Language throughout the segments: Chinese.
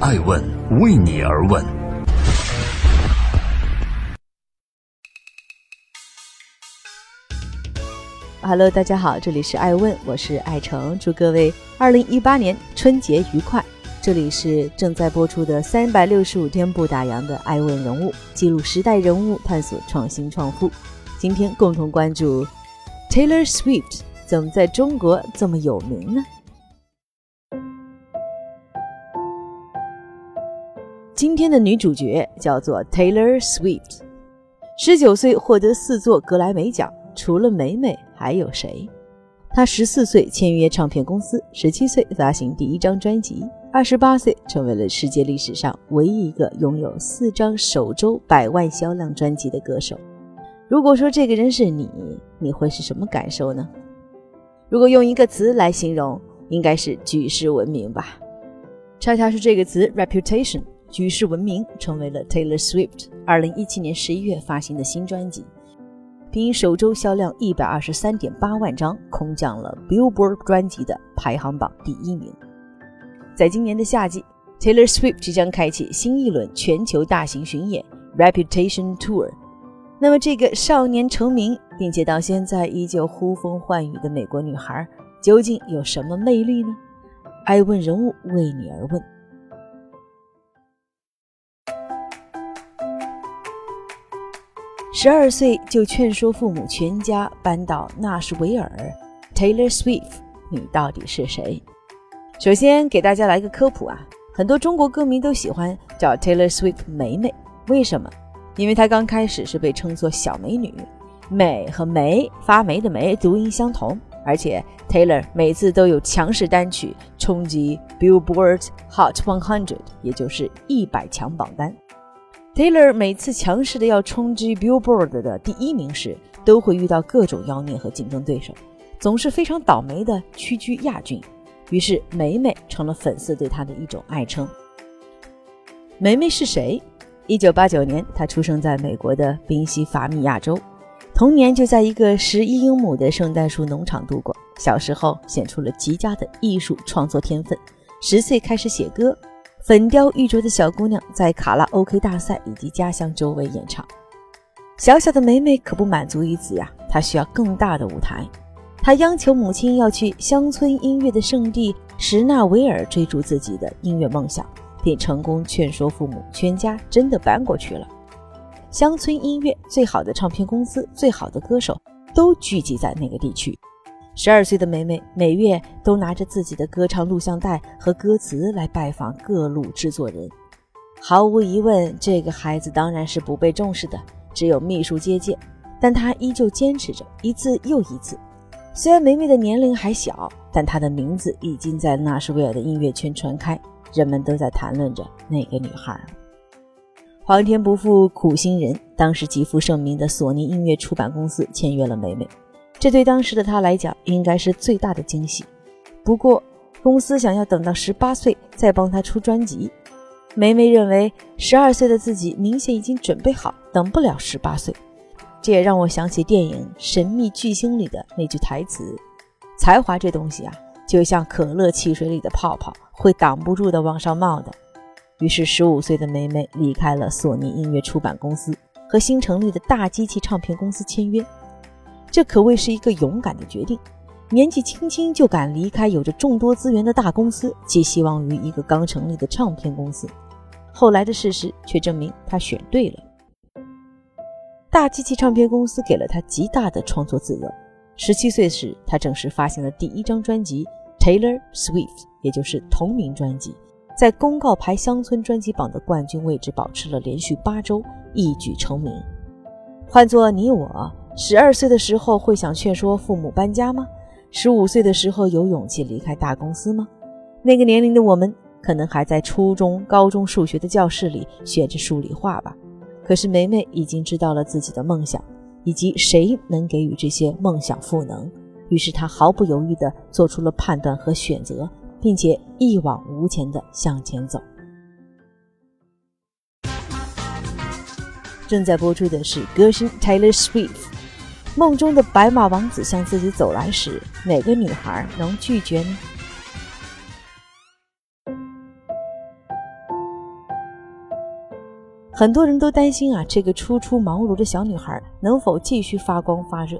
爱问为你而问。Hello，大家好，这里是爱问，我是爱成，祝各位二零一八年春节愉快。这里是正在播出的三百六十五天不打烊的爱问人物，记录时代人物，探索创新创富。今天共同关注 Taylor Swift 怎么在中国这么有名呢？今天的女主角叫做 Taylor Swift，十九岁获得四座格莱美奖，除了美美还有谁？她十四岁签约唱片公司，十七岁发行第一张专辑。二十八岁，成为了世界历史上唯一一个拥有四张首周百万销量专辑的歌手。如果说这个人是你，你会是什么感受呢？如果用一个词来形容，应该是举世闻名吧。恰恰是这个词 “reputation”，举世闻名，成为了 Taylor Swift 二零一七年十一月发行的新专辑，凭首周销量一百二十三点八万张，空降了 Billboard 专辑的排行榜第一名。在今年的夏季，Taylor Swift 即将开启新一轮全球大型巡演 Reputation Tour。那么，这个少年成名并且到现在依旧呼风唤雨的美国女孩，究竟有什么魅力呢？爱问人物为你而问。十二岁就劝说父母全家搬到纳什维尔，Taylor Swift，你到底是谁？首先给大家来个科普啊，很多中国歌迷都喜欢叫 Taylor Swift 美美，为什么？因为她刚开始是被称作小美女，美和梅发霉的霉读音相同，而且 Taylor 每次都有强势单曲冲击 Billboard Hot 100，也就是一百强榜单。Taylor 每次强势的要冲击 Billboard 的第一名时，都会遇到各种妖孽和竞争对手，总是非常倒霉的屈居亚军。于是，梅梅成了粉丝对她的一种爱称。梅梅是谁？一九八九年，她出生在美国的宾夕法尼亚州，童年就在一个十一英亩的圣诞树农场度过。小时候显出了极佳的艺术创作天分，十岁开始写歌。粉雕玉琢的小姑娘在卡拉 OK 大赛以及家乡周围演唱。小小的梅梅可不满足于此呀，她需要更大的舞台。她央求母亲要去乡村音乐的圣地什纳维尔追逐自己的音乐梦想，并成功劝说父母全家真的搬过去了。乡村音乐最好的唱片公司、最好的歌手都聚集在那个地区。十二岁的梅梅每月都拿着自己的歌唱录像带和歌词来拜访各路制作人。毫无疑问，这个孩子当然是不被重视的，只有秘书接见。但他依旧坚持着，一次又一次。虽然梅梅的年龄还小，但她的名字已经在纳什维尔的音乐圈传开，人们都在谈论着那个女孩。皇天不负苦心人，当时极负盛名的索尼音乐出版公司签约了梅梅，这对当时的她来讲应该是最大的惊喜。不过，公司想要等到十八岁再帮她出专辑，梅梅认为十二岁的自己明显已经准备好，等不了十八岁。这也让我想起电影《神秘巨星》里的那句台词：“才华这东西啊，就像可乐汽水里的泡泡，会挡不住的往上冒的。”于是，十五岁的梅梅离开了索尼音乐出版公司，和新成立的大机器唱片公司签约。这可谓是一个勇敢的决定，年纪轻轻就敢离开有着众多资源的大公司，寄希望于一个刚成立的唱片公司。后来的事实却证明，他选对了。大机器唱片公司给了他极大的创作自由。十七岁时，他正式发行了第一张专辑《Taylor Swift》，也就是同名专辑，在公告牌乡村专辑榜的冠军位置保持了连续八周，一举成名。换做你我，十二岁的时候会想劝说父母搬家吗？十五岁的时候有勇气离开大公司吗？那个年龄的我们，可能还在初中、高中数学的教室里学着数理化吧。可是梅梅已经知道了自己的梦想，以及谁能给予这些梦想赋能，于是她毫不犹豫地做出了判断和选择，并且一往无前地向前走。正在播出的是歌星 Taylor Swift，梦中的白马王子向自己走来时，哪个女孩能拒绝呢？很多人都担心啊，这个初出茅庐的小女孩能否继续发光发热。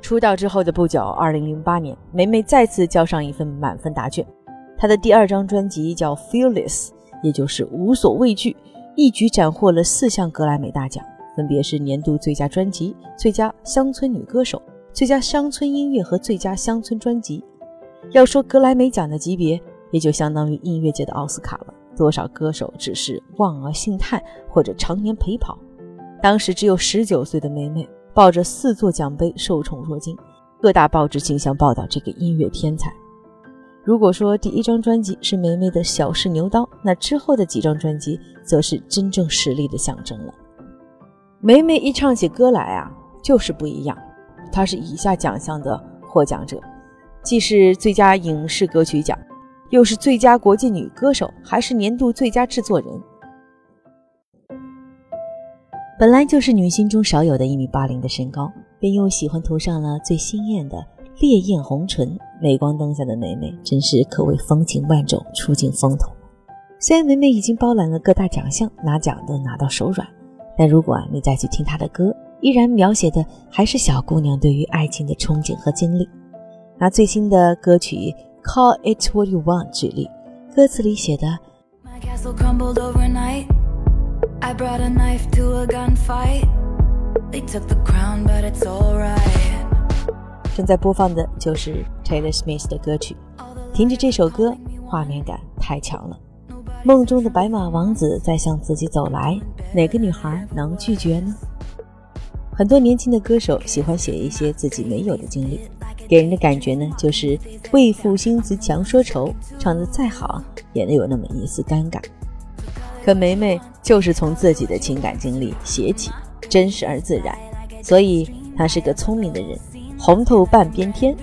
出道之后的不久，二零零八年，梅梅再次交上一份满分答卷。她的第二张专辑叫《Fearless》，也就是无所畏惧，一举斩获了四项格莱美大奖，分别是年度最佳专辑、最佳乡村女歌手、最佳乡村音乐和最佳乡村专辑。要说格莱美奖的级别，也就相当于音乐界的奥斯卡了。多少歌手只是望而兴叹，或者常年陪跑。当时只有十九岁的梅梅。抱着四座奖杯，受宠若惊，各大报纸竞相报道这个音乐天才。如果说第一张专辑是梅梅的小试牛刀，那之后的几张专辑则是真正实力的象征了。梅梅一唱起歌来啊，就是不一样。她是以下奖项的获奖者，既是最佳影视歌曲奖，又是最佳国际女歌手，还是年度最佳制作人。本来就是女星中少有的一米八零的身高，便又喜欢涂上了最鲜艳的烈焰红唇。镁光灯下的梅梅真是可谓风情万种，出尽风头。虽然梅梅已经包揽了各大奖项，拿奖都拿到手软，但如果你再去听她的歌，依然描写的还是小姑娘对于爱情的憧憬和经历。拿最新的歌曲《Call It What You Want》举例，歌词里写的。I brought a knife to a gunfight. They took the crown, but it's alright. 正在播放的就是 Taylor Smith 的歌曲。听着这首歌，画面感太强了。梦中的白马王子在向自己走来，哪个女孩能拒绝呢？很多年轻的歌手喜欢写一些自己没有的经历，给人的感觉呢，就是为赋新词强说愁，唱得再好，也能有那么一丝尴尬。可梅梅就是从自己的情感经历写起，真实而自然，所以她是个聪明的人，红透半边天。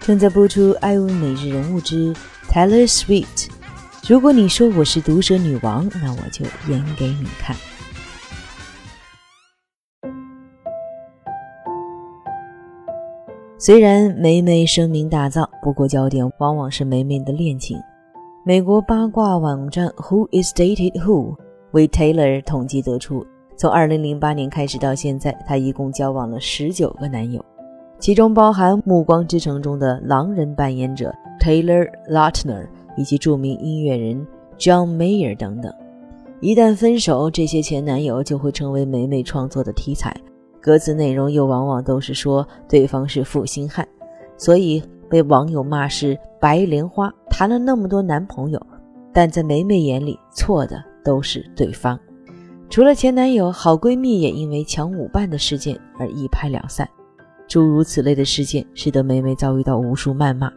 正在播出《爱问每日人物之 Taylor Swift》。如果你说我是毒舌女王，那我就演给你看。虽然霉霉声名大噪，不过焦点往往是霉霉的恋情。美国八卦网站 Who is dated Who 为 Taylor 统计得出，从2008年开始到现在，她一共交往了19个男友，其中包含《暮光之城》中的狼人扮演者 Taylor Lautner 以及著名音乐人 John Mayer 等等。一旦分手，这些前男友就会成为梅梅创作的题材，歌词内容又往往都是说对方是负心汉，所以。被网友骂是白莲花，谈了那么多男朋友，但在梅梅眼里，错的都是对方。除了前男友，好闺蜜也因为抢舞伴的事件而一拍两散。诸如此类的事件，使得梅梅遭遇到无数谩骂。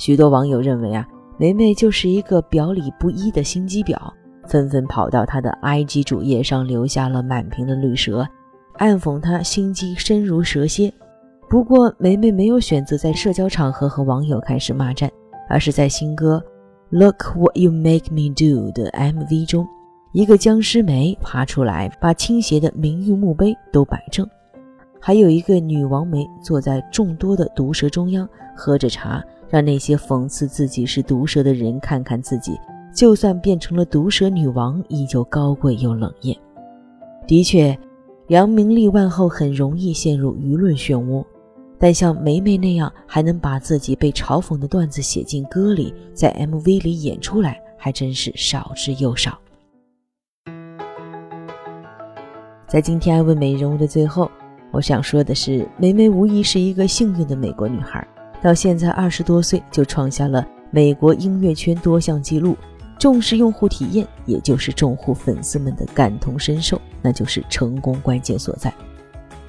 许多网友认为啊，梅梅就是一个表里不一的心机婊，纷纷跑到她的 IG 主页上留下了满屏的绿舌，暗讽她心机深如蛇蝎。不过，梅梅没有选择在社交场合和网友开始骂战，而是在新歌《Look What You Make Me Do》的 MV 中，一个僵尸梅爬出来，把倾斜的名誉墓碑都摆正；还有一个女王梅坐在众多的毒蛇中央，喝着茶，让那些讽刺自己是毒蛇的人看看自己，就算变成了毒蛇女王，依旧高贵又冷艳。的确，扬名立万后，很容易陷入舆论漩涡。但像梅梅那样还能把自己被嘲讽的段子写进歌里，在 MV 里演出来，还真是少之又少。在今天爱问美人物的最后，我想说的是，梅梅无疑是一个幸运的美国女孩，到现在二十多岁就创下了美国音乐圈多项纪录。重视用户体验，也就是众户粉丝们的感同身受，那就是成功关键所在。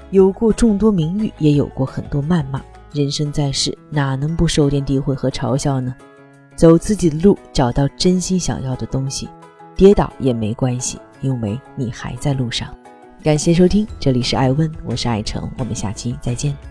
有过众多名誉，也有过很多谩骂。人生在世，哪能不受点诋毁和嘲笑呢？走自己的路，找到真心想要的东西，跌倒也没关系，因为你还在路上。感谢收听，这里是爱问，我是爱成，我们下期再见。